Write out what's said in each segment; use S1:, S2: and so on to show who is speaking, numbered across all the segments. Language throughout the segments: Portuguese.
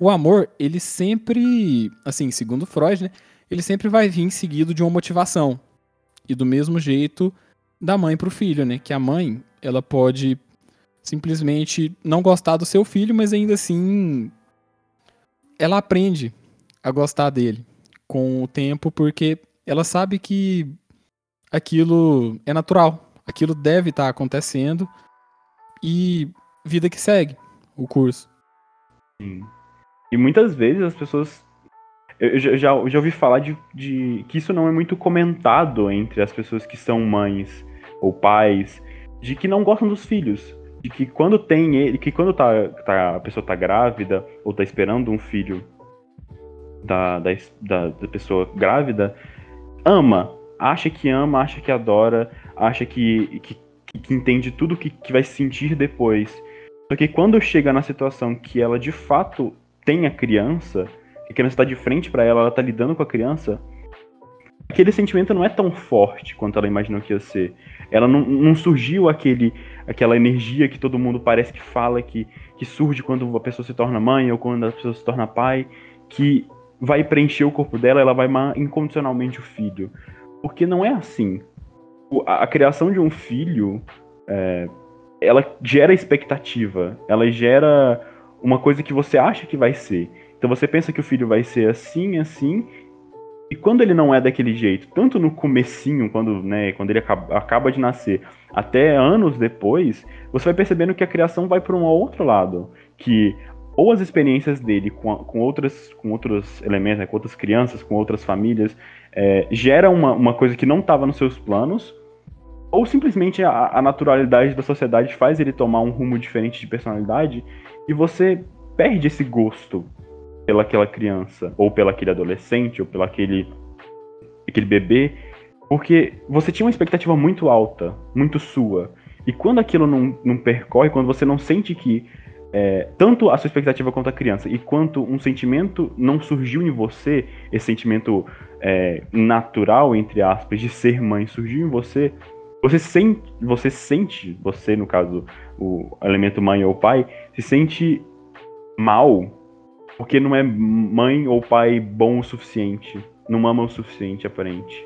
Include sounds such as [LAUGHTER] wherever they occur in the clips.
S1: o amor, ele sempre, assim, segundo Freud, né, ele sempre vai vir seguido de uma motivação. E do mesmo jeito da mãe pro filho, né, que a mãe, ela pode simplesmente não gostar do seu filho, mas ainda assim ela aprende a gostar dele com o tempo porque ela sabe que aquilo é natural, aquilo deve estar acontecendo e vida que segue o curso.
S2: Sim. E muitas vezes as pessoas. Eu já, eu já ouvi falar de, de que isso não é muito comentado entre as pessoas que são mães ou pais, de que não gostam dos filhos. De que quando tem ele, que quando tá, tá, a pessoa tá grávida ou tá esperando um filho da, da, da, da pessoa grávida, ama. Acha que ama, acha que adora, acha que, que, que entende tudo que, que vai sentir depois. Só que quando chega na situação que ela de fato tem a criança, que a criança está de frente para ela, ela está lidando com a criança, aquele sentimento não é tão forte quanto ela imaginou que ia ser. Ela não, não surgiu aquele, aquela energia que todo mundo parece que fala que, que surge quando a pessoa se torna mãe ou quando a pessoa se torna pai, que vai preencher o corpo dela, ela vai amar incondicionalmente o filho. Porque não é assim. A, a criação de um filho, é, ela gera expectativa, ela gera uma coisa que você acha que vai ser. Então você pensa que o filho vai ser assim, assim, e quando ele não é daquele jeito, tanto no comecinho, quando, né, quando ele acaba, acaba de nascer, até anos depois, você vai percebendo que a criação vai para um outro lado, que ou as experiências dele com, com, outras, com outros elementos, né, com outras crianças, com outras famílias, é, gera uma, uma coisa que não estava nos seus planos, ou simplesmente a, a, naturalidade da sociedade faz ele tomar um rumo diferente de personalidade e você perde esse gosto pelaquela criança, ou pelo aquele adolescente, ou pelo aquele, aquele bebê, porque você tinha uma expectativa muito alta, muito sua. E quando aquilo não, não percorre, quando você não sente que é, tanto a sua expectativa quanto a criança, e quanto um sentimento não surgiu em você, esse sentimento é, natural, entre aspas, de ser mãe surgiu em você, você sente, você sente, você no caso, o elemento mãe ou pai, se sente mal porque não é mãe ou pai bom o suficiente, não ama o suficiente, aparente.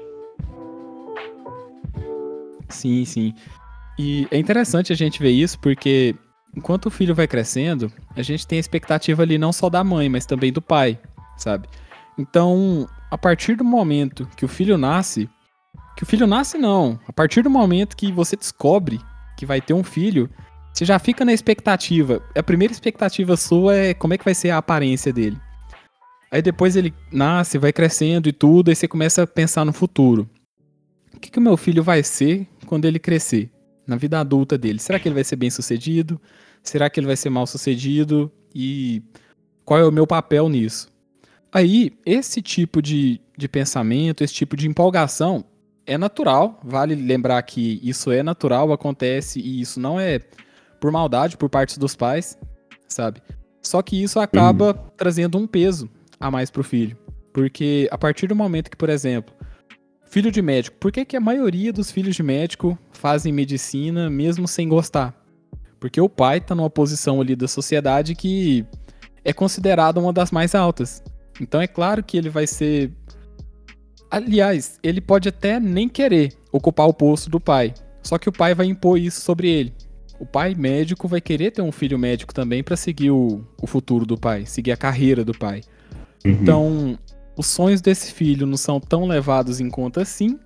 S1: Sim, sim. E é interessante a gente ver isso porque enquanto o filho vai crescendo, a gente tem a expectativa ali não só da mãe, mas também do pai, sabe? Então, a partir do momento que o filho nasce, que o filho nasce não, a partir do momento que você descobre que vai ter um filho, você já fica na expectativa. A primeira expectativa sua é como é que vai ser a aparência dele. Aí depois ele nasce, vai crescendo e tudo, aí você começa a pensar no futuro. O que, que o meu filho vai ser quando ele crescer? Na vida adulta dele. Será que ele vai ser bem sucedido? Será que ele vai ser mal sucedido? E qual é o meu papel nisso? Aí, esse tipo de, de pensamento, esse tipo de empolgação é natural. Vale lembrar que isso é natural, acontece e isso não é por maldade por parte dos pais, sabe? Só que isso acaba uhum. trazendo um peso a mais pro filho. Porque a partir do momento que, por exemplo, filho de médico, por que, que a maioria dos filhos de médico fazem medicina mesmo sem gostar? Porque o pai tá numa posição ali da sociedade que é considerada uma das mais altas. Então é claro que ele vai ser. Aliás, ele pode até nem querer ocupar o posto do pai. Só que o pai vai impor isso sobre ele. O pai médico vai querer ter um filho médico também para seguir o, o futuro do pai, seguir a carreira do pai. Uhum. Então, os sonhos desse filho não são tão levados em conta assim,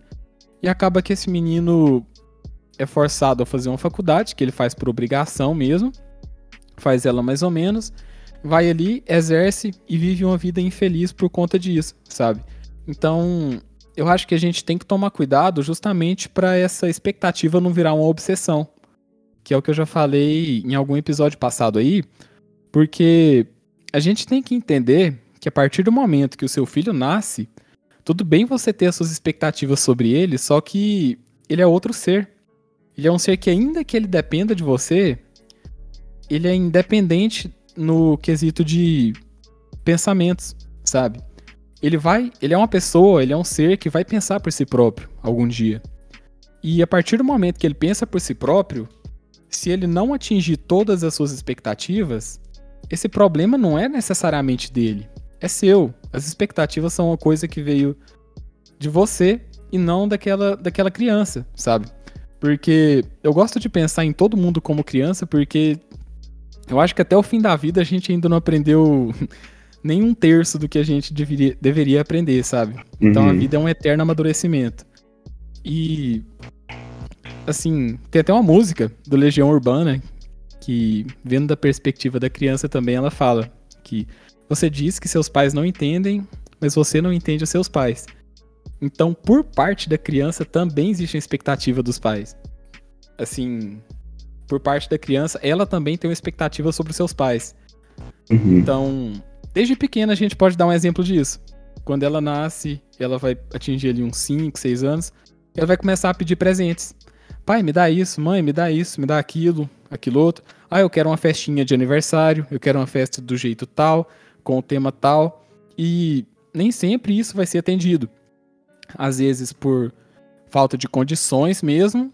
S1: e acaba que esse menino é forçado a fazer uma faculdade, que ele faz por obrigação mesmo, faz ela mais ou menos, vai ali, exerce e vive uma vida infeliz por conta disso, sabe? Então, eu acho que a gente tem que tomar cuidado justamente para essa expectativa não virar uma obsessão, que é o que eu já falei em algum episódio passado aí, porque a gente tem que entender que a partir do momento que o seu filho nasce, tudo bem você ter as suas expectativas sobre ele, só que ele é outro ser. Ele é um ser que, ainda que ele dependa de você, ele é independente no quesito de pensamentos, sabe? Ele vai, ele é uma pessoa, ele é um ser que vai pensar por si próprio algum dia. E a partir do momento que ele pensa por si próprio, se ele não atingir todas as suas expectativas, esse problema não é necessariamente dele, é seu. As expectativas são uma coisa que veio de você e não daquela, daquela criança, sabe? Porque eu gosto de pensar em todo mundo como criança, porque eu acho que até o fim da vida a gente ainda não aprendeu [LAUGHS] nem um terço do que a gente deveria, deveria aprender, sabe? Então uhum. a vida é um eterno amadurecimento. E. Assim, tem até uma música do Legião Urbana que, vendo da perspectiva da criança também, ela fala que você diz que seus pais não entendem, mas você não entende os seus pais. Então, por parte da criança, também existe a expectativa dos pais. Assim, por parte da criança, ela também tem uma expectativa sobre os seus pais. Uhum. Então, desde pequena a gente pode dar um exemplo disso. Quando ela nasce, ela vai atingir ali uns 5, 6 anos, ela vai começar a pedir presentes. Pai, me dá isso, mãe, me dá isso, me dá aquilo, aquilo outro. Ah, eu quero uma festinha de aniversário, eu quero uma festa do jeito tal, com o tema tal. E nem sempre isso vai ser atendido. Às vezes por falta de condições mesmo,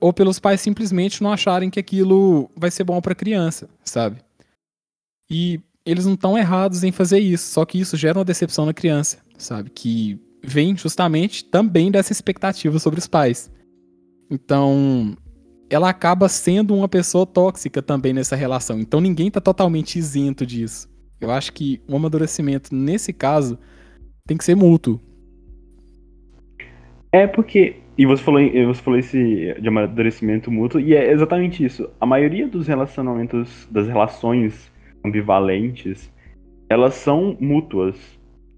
S1: ou pelos pais simplesmente não acharem que aquilo vai ser bom para a criança, sabe? E eles não estão errados em fazer isso, só que isso gera uma decepção na criança, sabe? Que vem justamente também dessa expectativa sobre os pais. Então, ela acaba sendo uma pessoa tóxica também nessa relação. Então, ninguém está totalmente isento disso. Eu acho que o amadurecimento nesse caso tem que ser mútuo.
S2: É porque e você falou, você falou esse de amadurecimento mútuo, e é exatamente isso. A maioria dos relacionamentos, das relações ambivalentes, elas são mútuas.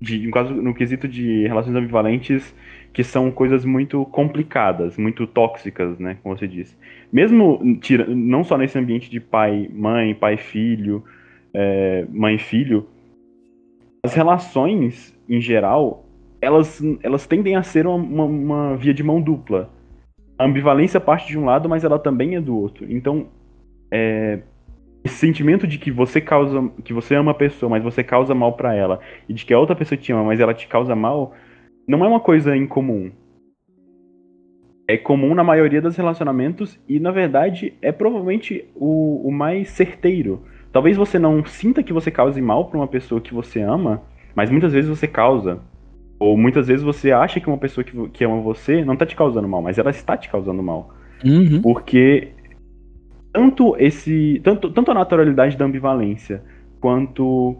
S2: De, no, caso, no quesito de relações ambivalentes, que são coisas muito complicadas, muito tóxicas, né, como você disse. Mesmo tira, não só nesse ambiente de pai, mãe, pai, filho, é, mãe, filho, as relações em geral, elas, elas tendem a ser uma, uma, uma via de mão dupla. A ambivalência parte de um lado, mas ela também é do outro. Então, é, esse sentimento de que você causa, que você ama a pessoa, mas você causa mal para ela, e de que a outra pessoa te ama, mas ela te causa mal, não é uma coisa incomum. É comum na maioria dos relacionamentos e, na verdade, é provavelmente o, o mais certeiro. Talvez você não sinta que você cause mal para uma pessoa que você ama, mas muitas vezes você causa. Ou muitas vezes você acha que uma pessoa que, que ama você não tá te causando mal, mas ela está te causando mal. Uhum. Porque tanto esse tanto, tanto a naturalidade da ambivalência quanto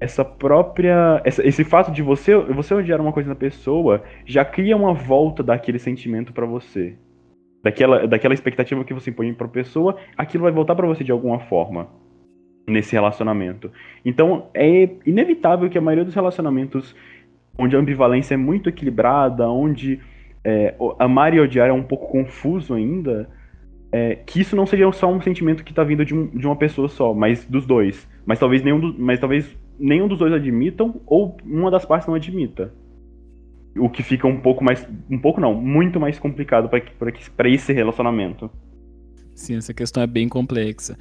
S2: essa própria essa, esse fato de você você odiar uma coisa na pessoa já cria uma volta daquele sentimento para você daquela daquela expectativa que você impõe para pessoa aquilo vai voltar para você de alguma forma nesse relacionamento então é inevitável que a maioria dos relacionamentos onde a ambivalência é muito equilibrada onde é, amar e odiar é um pouco confuso ainda é, que isso não seja só um sentimento que tá vindo de, um, de uma pessoa só, mas dos dois. Mas talvez nenhum, do, mas talvez nenhum dos dois admitam, ou uma das partes não admita. O que fica um pouco mais. Um pouco não, muito mais complicado para esse relacionamento.
S1: Sim, essa questão é bem complexa.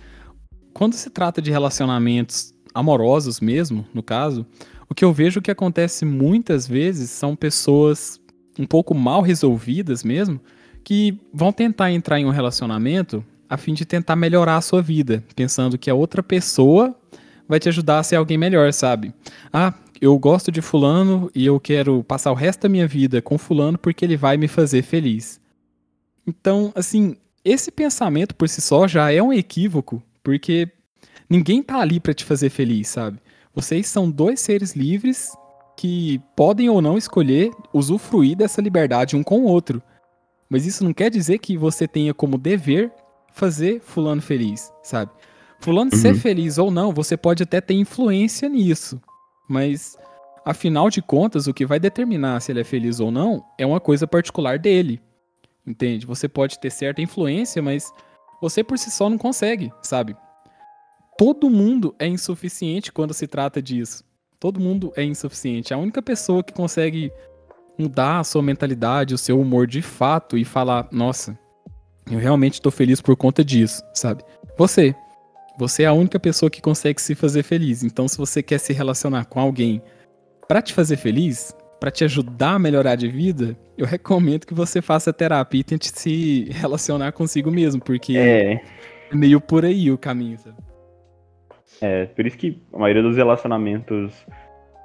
S1: Quando se trata de relacionamentos amorosos mesmo, no caso, o que eu vejo que acontece muitas vezes são pessoas um pouco mal resolvidas mesmo, que vão tentar entrar em um relacionamento a fim de tentar melhorar a sua vida, pensando que a outra pessoa vai te ajudar a ser alguém melhor, sabe? Ah, eu gosto de fulano e eu quero passar o resto da minha vida com fulano porque ele vai me fazer feliz. Então, assim, esse pensamento por si só já é um equívoco, porque ninguém tá ali para te fazer feliz, sabe? Vocês são dois seres livres que podem ou não escolher usufruir dessa liberdade um com o outro. Mas isso não quer dizer que você tenha como dever fazer fulano feliz, sabe? Fulano uhum. ser feliz ou não, você pode até ter influência nisso. Mas, afinal de contas, o que vai determinar se ele é feliz ou não é uma coisa particular dele. Entende? Você pode ter certa influência, mas você por si só não consegue, sabe? Todo mundo é insuficiente quando se trata disso. Todo mundo é insuficiente. A única pessoa que consegue mudar a sua mentalidade, o seu humor de fato e falar: nossa, eu realmente estou feliz por conta disso, sabe? Você. Você é a única pessoa que consegue se fazer feliz. Então, se você quer se relacionar com alguém para te fazer feliz, para te ajudar a melhorar de vida, eu recomendo que você faça terapia e tente se relacionar consigo mesmo, porque é, é meio por aí o caminho, sabe?
S2: É, por isso que a maioria dos relacionamentos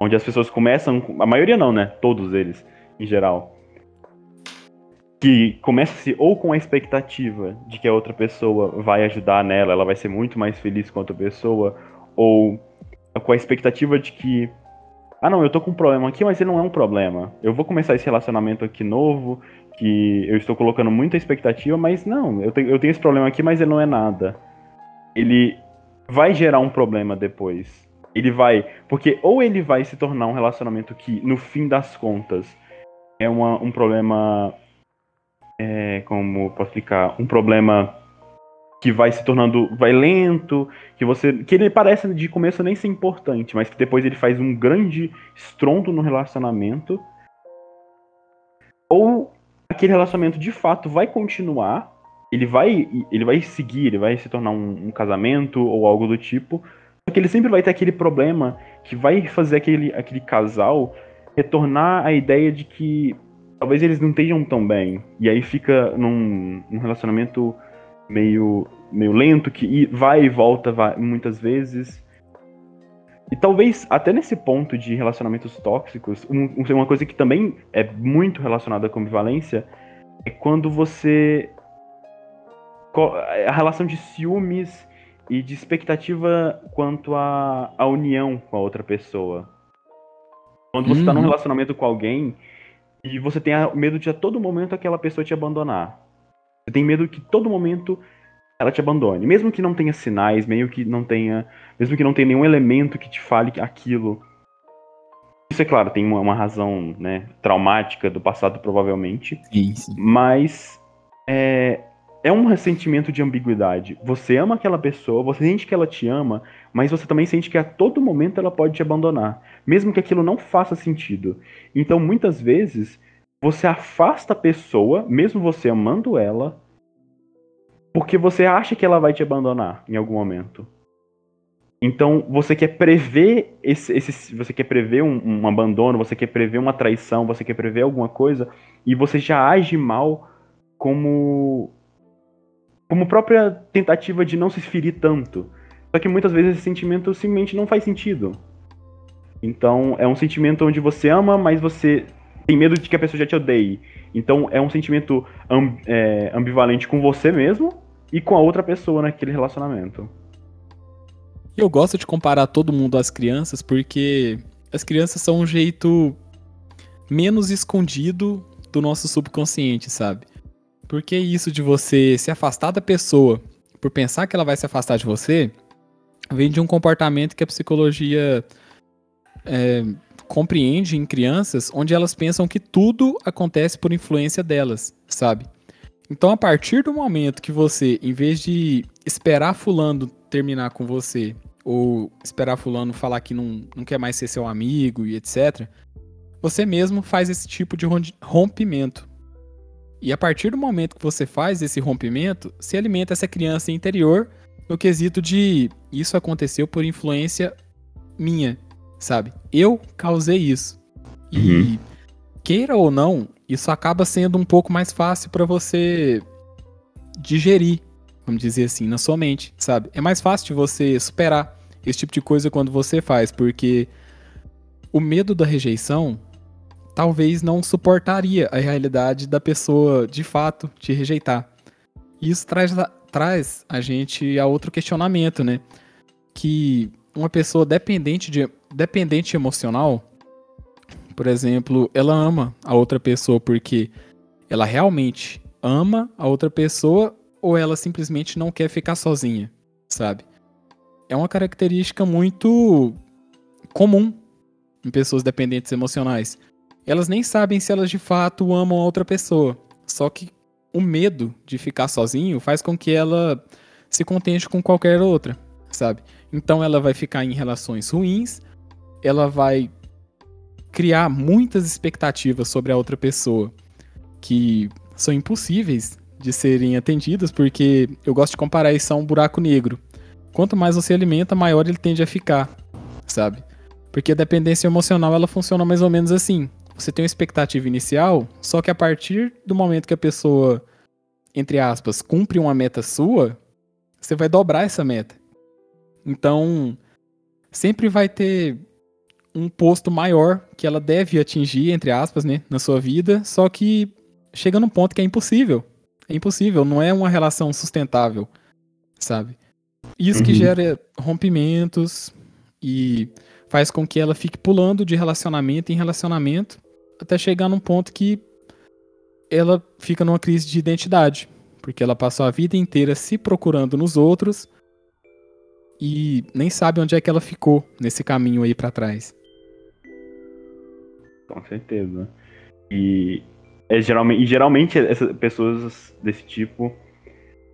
S2: onde as pessoas começam. A maioria não, né? Todos eles, em geral. Que começa-se ou com a expectativa de que a outra pessoa vai ajudar nela, ela vai ser muito mais feliz com a outra pessoa, ou com a expectativa de que. Ah, não, eu tô com um problema aqui, mas ele não é um problema. Eu vou começar esse relacionamento aqui novo, que eu estou colocando muita expectativa, mas não, eu tenho, eu tenho esse problema aqui, mas ele não é nada. Ele vai gerar um problema depois. Ele vai. Porque ou ele vai se tornar um relacionamento que, no fim das contas, é uma, um problema. É, como posso explicar? Um problema que vai se tornando. Vai lento, que você. Que ele parece de começo nem ser importante, mas que depois ele faz um grande estrondo no relacionamento. Ou aquele relacionamento de fato vai continuar. Ele vai, ele vai seguir, ele vai se tornar um, um casamento ou algo do tipo, que ele sempre vai ter aquele problema que vai fazer aquele, aquele casal retornar à ideia de que talvez eles não estejam tão bem. E aí fica num, num relacionamento meio, meio lento, que vai e volta vai, muitas vezes. E talvez até nesse ponto de relacionamentos tóxicos, um, uma coisa que também é muito relacionada com ambivalência é quando você. A relação de ciúmes e de expectativa quanto à, à união com a outra pessoa. Quando você está num uhum. relacionamento com alguém e você tem medo de a todo momento aquela pessoa te abandonar. Você tem medo que todo momento ela te abandone, mesmo que não tenha sinais, meio que não tenha, mesmo que não tenha nenhum elemento que te fale aquilo. Isso é claro, tem uma, uma razão, né, traumática do passado provavelmente.
S1: Sim, sim.
S2: Mas é, é um ressentimento de ambiguidade. Você ama aquela pessoa, você sente que ela te ama, mas você também sente que a todo momento ela pode te abandonar, mesmo que aquilo não faça sentido. Então, muitas vezes, você afasta a pessoa, mesmo você amando ela, porque você acha que ela vai te abandonar em algum momento. Então, você quer prever esse, esse você quer prever um, um abandono, você quer prever uma traição, você quer prever alguma coisa, e você já age mal como como própria tentativa de não se ferir tanto. Só que muitas vezes esse sentimento simplesmente não faz sentido. Então é um sentimento onde você ama, mas você tem medo de que a pessoa já te odeie. Então é um sentimento amb é, ambivalente com você mesmo e com a outra pessoa naquele relacionamento.
S1: Eu gosto de comparar todo mundo às crianças porque as crianças são um jeito menos escondido do nosso subconsciente, sabe? Porque isso de você se afastar da pessoa por pensar que ela vai se afastar de você vem de um comportamento que a psicologia é, compreende em crianças, onde elas pensam que tudo acontece por influência delas, sabe? Então, a partir do momento que você, em vez de esperar Fulano terminar com você, ou esperar Fulano falar que não, não quer mais ser seu amigo e etc., você mesmo faz esse tipo de rompimento. E a partir do momento que você faz esse rompimento, se alimenta essa criança interior no quesito de isso aconteceu por influência minha, sabe? Eu causei isso. Uhum. E queira ou não, isso acaba sendo um pouco mais fácil para você digerir, vamos dizer assim, na sua mente, sabe? É mais fácil de você superar esse tipo de coisa quando você faz, porque o medo da rejeição talvez não suportaria a realidade da pessoa de fato te rejeitar. E isso traz, traz a gente a outro questionamento, né? Que uma pessoa dependente, de, dependente emocional, por exemplo, ela ama a outra pessoa porque ela realmente ama a outra pessoa ou ela simplesmente não quer ficar sozinha, sabe? É uma característica muito comum em pessoas dependentes emocionais elas nem sabem se elas de fato amam a outra pessoa. Só que o medo de ficar sozinho faz com que ela se contente com qualquer outra, sabe? Então ela vai ficar em relações ruins, ela vai criar muitas expectativas sobre a outra pessoa que são impossíveis de serem atendidas, porque eu gosto de comparar isso a um buraco negro. Quanto mais você alimenta, maior ele tende a ficar, sabe? Porque a dependência emocional ela funciona mais ou menos assim você tem uma expectativa inicial, só que a partir do momento que a pessoa, entre aspas, cumpre uma meta sua, você vai dobrar essa meta. Então, sempre vai ter um posto maior que ela deve atingir, entre aspas, né, na sua vida, só que chega num ponto que é impossível. É impossível, não é uma relação sustentável, sabe? Isso uhum. que gera rompimentos e faz com que ela fique pulando de relacionamento em relacionamento até chegar num ponto que ela fica numa crise de identidade, porque ela passou a vida inteira se procurando nos outros e nem sabe onde é que ela ficou nesse caminho aí para trás.
S2: Com certeza. E, é, geralmente, e geralmente essas pessoas desse tipo,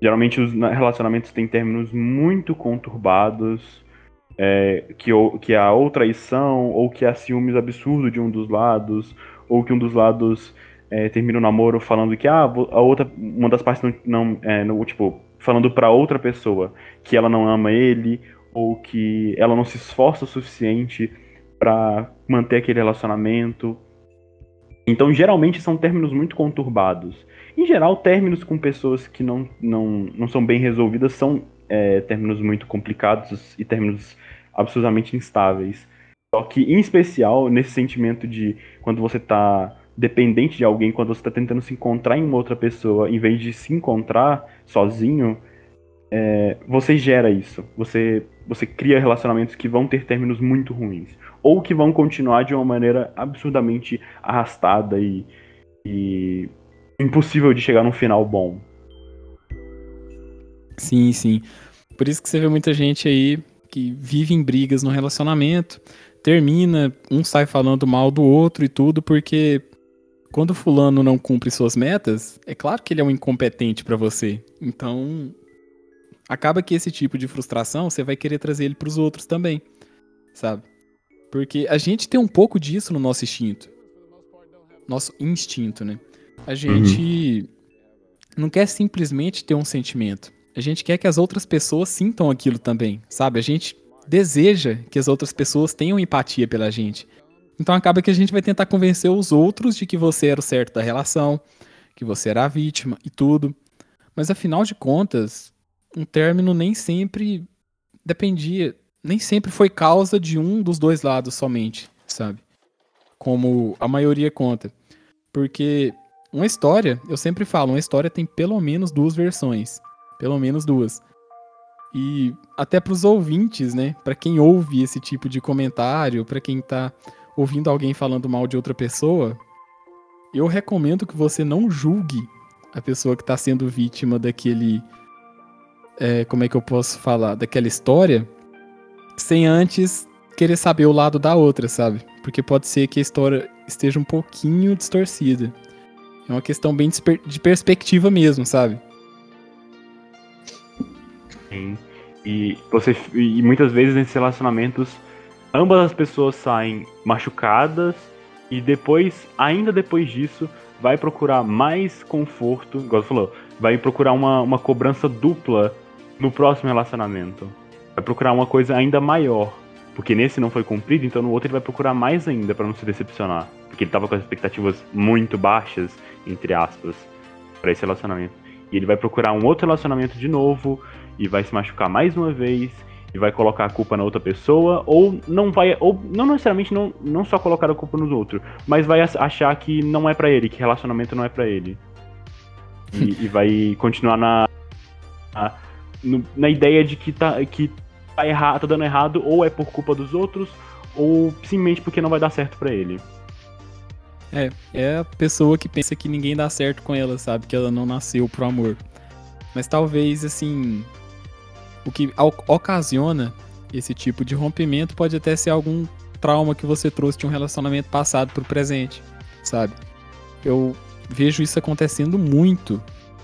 S2: geralmente os relacionamentos têm términos muito conturbados, é, que, que há ou traição, ou que há ciúmes absurdo de um dos lados, ou que um dos lados é, termina o namoro falando que ah, a outra, uma das partes não, não é, no, tipo, falando para outra pessoa que ela não ama ele ou que ela não se esforça o suficiente para manter aquele relacionamento. Então, geralmente são términos muito conturbados. Em geral, términos com pessoas que não, não, não são bem resolvidas são é, términos muito complicados e términos absolutamente instáveis. Só que, em especial, nesse sentimento de quando você está dependente de alguém, quando você está tentando se encontrar em uma outra pessoa, em vez de se encontrar sozinho, é, você gera isso. Você, você cria relacionamentos que vão ter términos muito ruins. Ou que vão continuar de uma maneira absurdamente arrastada e, e impossível de chegar num final bom.
S1: Sim, sim. Por isso que você vê muita gente aí que vive em brigas no relacionamento, termina, um sai falando mal do outro e tudo, porque quando o fulano não cumpre suas metas, é claro que ele é um incompetente para você. Então, acaba que esse tipo de frustração você vai querer trazer ele para os outros também, sabe? Porque a gente tem um pouco disso no nosso instinto. Nosso instinto, né? A gente uhum. não quer simplesmente ter um sentimento. A gente quer que as outras pessoas sintam aquilo também, sabe? A gente deseja que as outras pessoas tenham empatia pela gente. Então acaba que a gente vai tentar convencer os outros de que você era o certo da relação, que você era a vítima e tudo. Mas afinal de contas, um término nem sempre dependia, nem sempre foi causa de um dos dois lados somente, sabe? Como a maioria conta. Porque uma história, eu sempre falo, uma história tem pelo menos duas versões. Pelo menos duas. E até para os ouvintes, né? Para quem ouve esse tipo de comentário, para quem tá ouvindo alguém falando mal de outra pessoa, eu recomendo que você não julgue a pessoa que está sendo vítima daquele. É, como é que eu posso falar? Daquela história, sem antes querer saber o lado da outra, sabe? Porque pode ser que a história esteja um pouquinho distorcida. É uma questão bem de perspectiva mesmo, sabe?
S2: Sim. E, você, e muitas vezes nesses relacionamentos, ambas as pessoas saem machucadas e depois, ainda depois disso, vai procurar mais conforto, igual você falou, vai procurar uma, uma cobrança dupla no próximo relacionamento. Vai procurar uma coisa ainda maior. Porque nesse não foi cumprido, então no outro ele vai procurar mais ainda para não se decepcionar. Porque ele tava com as expectativas muito baixas, entre aspas, para esse relacionamento. E ele vai procurar um outro relacionamento de novo, e vai se machucar mais uma vez e vai colocar a culpa na outra pessoa, ou não vai, ou não necessariamente não, não só colocar a culpa nos outros, mas vai achar que não é para ele, que relacionamento não é para ele. E, e, vai continuar na, na, na ideia de que tá, que tá, errado, tá dando errado, ou é por culpa dos outros, ou simplesmente porque não vai dar certo para ele.
S1: É, é a pessoa que pensa que ninguém dá certo com ela, sabe? Que ela não nasceu pro amor. Mas talvez, assim, o que ocasiona esse tipo de rompimento pode até ser algum trauma que você trouxe de um relacionamento passado pro presente, sabe? Eu vejo isso acontecendo muito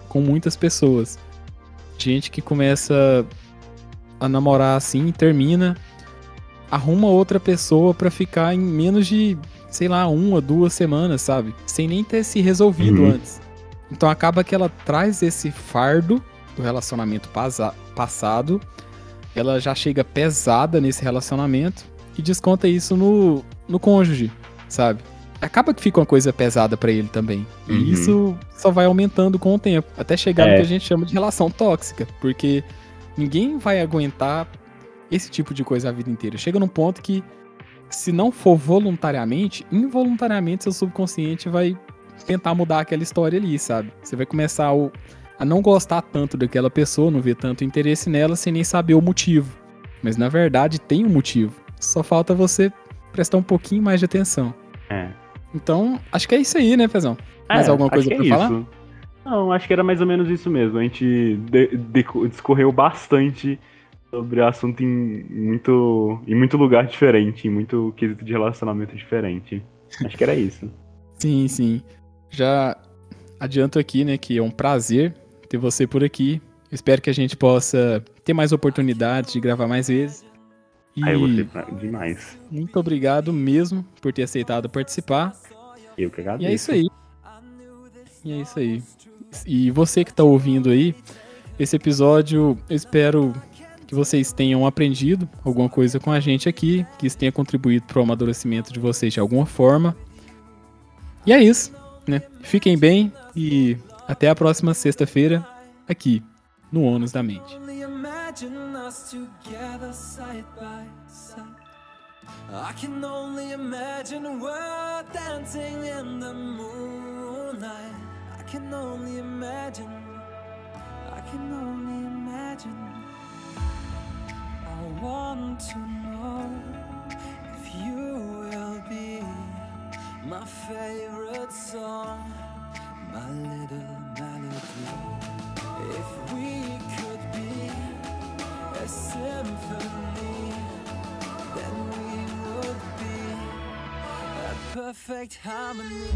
S1: com muitas pessoas. Gente que começa a namorar assim e termina, arruma outra pessoa para ficar em menos de, sei lá, uma, duas semanas, sabe? Sem nem ter se resolvido uhum. antes. Então acaba que ela traz esse fardo relacionamento passado, ela já chega pesada nesse relacionamento e desconta isso no, no cônjuge, sabe? Acaba que fica uma coisa pesada para ele também. E uhum. isso só vai aumentando com o tempo, até chegar é. no que a gente chama de relação tóxica, porque ninguém vai aguentar esse tipo de coisa a vida inteira. Chega num ponto que, se não for voluntariamente, involuntariamente seu subconsciente vai tentar mudar aquela história ali, sabe? Você vai começar a não gostar tanto daquela pessoa, não ver tanto interesse nela, sem nem saber o motivo. Mas na verdade tem um motivo. Só falta você prestar um pouquinho mais de atenção.
S2: É.
S1: Então, acho que é isso aí, né, Pezão? Mais
S2: É,
S1: alguma
S2: acho
S1: coisa pra
S2: é
S1: falar?
S2: isso. Não, acho que era mais ou menos isso mesmo. A gente de- deco- discorreu bastante sobre o assunto em muito, em muito lugar diferente, em muito quesito de relacionamento diferente. Acho que era isso.
S1: Sim, sim. Já adianto aqui, né, que é um prazer ter você por aqui. Espero que a gente possa ter mais oportunidades de gravar mais vezes. E
S2: Aí eu gostei demais.
S1: muito obrigado mesmo por ter aceitado participar.
S2: Eu que agradeço.
S1: E é isso aí. E é isso aí. E você que tá ouvindo aí, esse episódio, eu espero que vocês tenham aprendido alguma coisa com a gente aqui, que isso tenha contribuído para o amadurecimento de vocês de alguma forma. E é isso, né? Fiquem bem e até a próxima sexta-feira aqui no Ônus da Mente.
S3: I can only imagine we're dancing in the. Perfect harmony.